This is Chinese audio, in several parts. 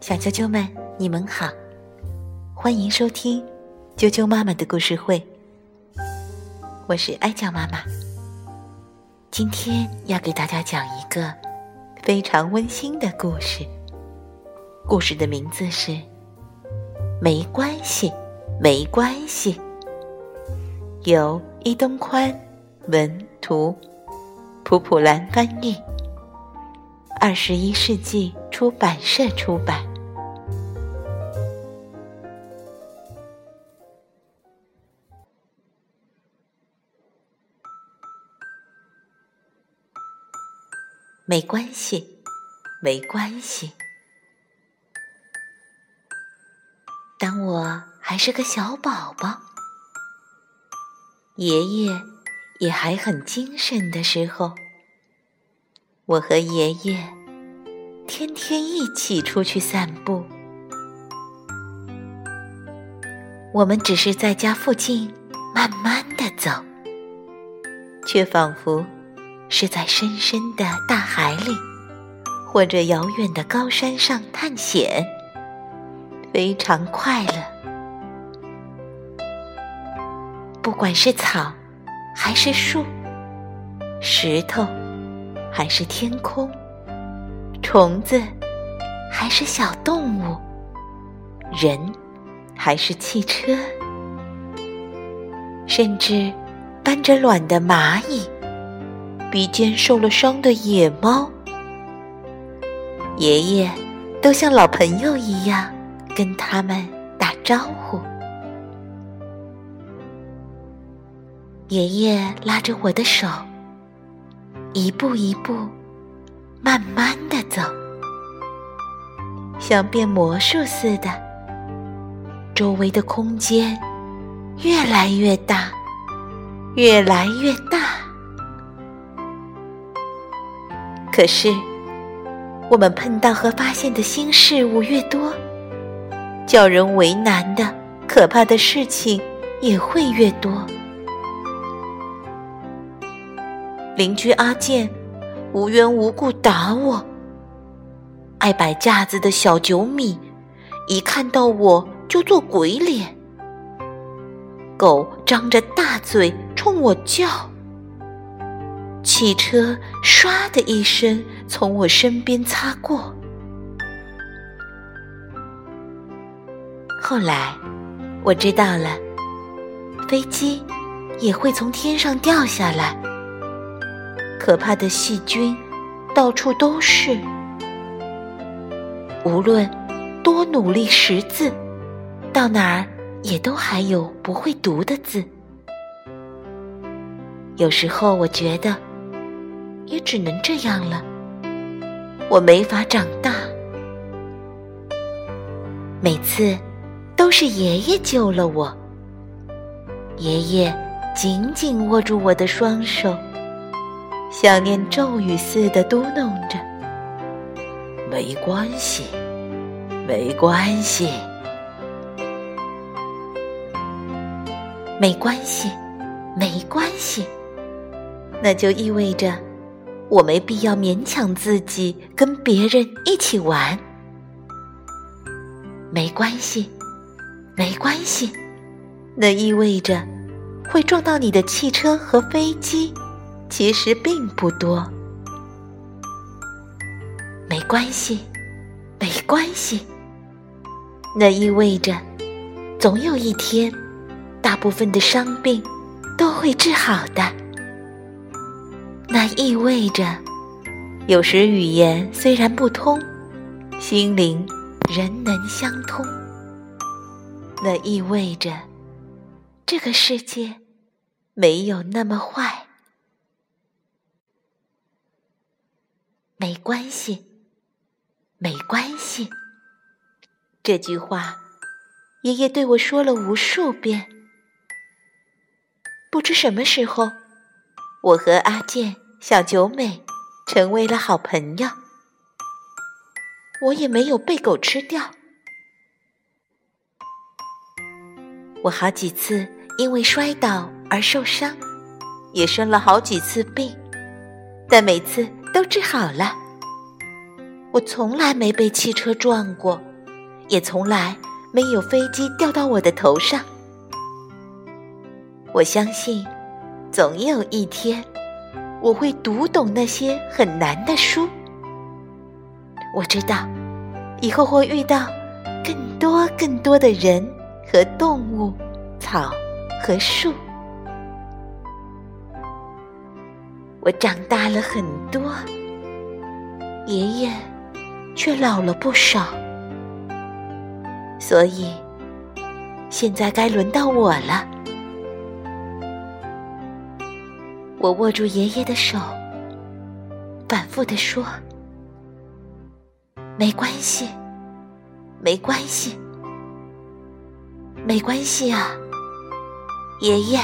小啾啾们，你们好，欢迎收听啾啾妈妈的故事会。我是哀酱妈妈，今天要给大家讲一个非常温馨的故事。故事的名字是《没关系，没关系》，由伊东宽文图，普普兰翻译，二十一世纪出版社出版。没关系，没关系。当我还是个小宝宝，爷爷也还很精神的时候，我和爷爷天天一起出去散步。我们只是在家附近慢慢的走，却仿佛。是在深深的大海里，或者遥远的高山上探险，非常快乐。不管是草，还是树；石头，还是天空；虫子，还是小动物；人，还是汽车；甚至搬着卵的蚂蚁。鼻尖受了伤的野猫，爷爷都像老朋友一样跟他们打招呼。爷爷拉着我的手，一步一步，慢慢的走，像变魔术似的，周围的空间越来越大，越来越大。可是，我们碰到和发现的新事物越多，叫人为难的可怕的事情也会越多。邻居阿健无缘无故打我，爱摆架子的小九米一看到我就做鬼脸，狗张着大嘴冲我叫。汽车唰的一声从我身边擦过。后来我知道了，飞机也会从天上掉下来，可怕的细菌到处都是。无论多努力识字，到哪儿也都还有不会读的字。有时候我觉得。也只能这样了，我没法长大。每次都是爷爷救了我，爷爷紧紧握住我的双手，像念咒语似的嘟囔着：“没关系，没关系，没关系，没关系。”那就意味着。我没必要勉强自己跟别人一起玩，没关系，没关系。那意味着会撞到你的汽车和飞机，其实并不多。没关系，没关系。那意味着总有一天，大部分的伤病都会治好的。那意味着，有时语言虽然不通，心灵仍能相通。那意味着，这个世界没有那么坏。没关系，没关系。这句话，爷爷对我说了无数遍。不知什么时候。我和阿健、小九美成为了好朋友，我也没有被狗吃掉。我好几次因为摔倒而受伤，也生了好几次病，但每次都治好了。我从来没被汽车撞过，也从来没有飞机掉到我的头上。我相信，总有一天，我会读懂那些很难的书。我知道，以后会遇到更多更多的人和动物、草和树。我长大了很多，爷爷却老了不少，所以现在该轮到我了。我握住爷爷的手，反复地说：“没关系，没关系，没关系啊，爷爷。”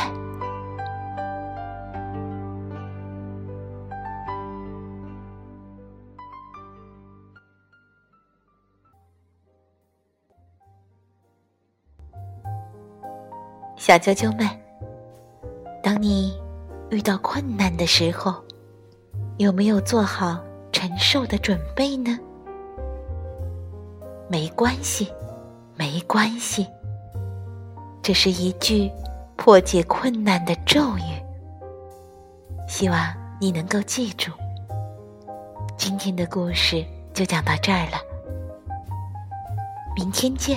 小啾啾们，当你遇到困难的时候，有没有做好承受的准备呢？没关系，没关系，这是一句破解困难的咒语。希望你能够记住。今天的故事就讲到这儿了，明天见。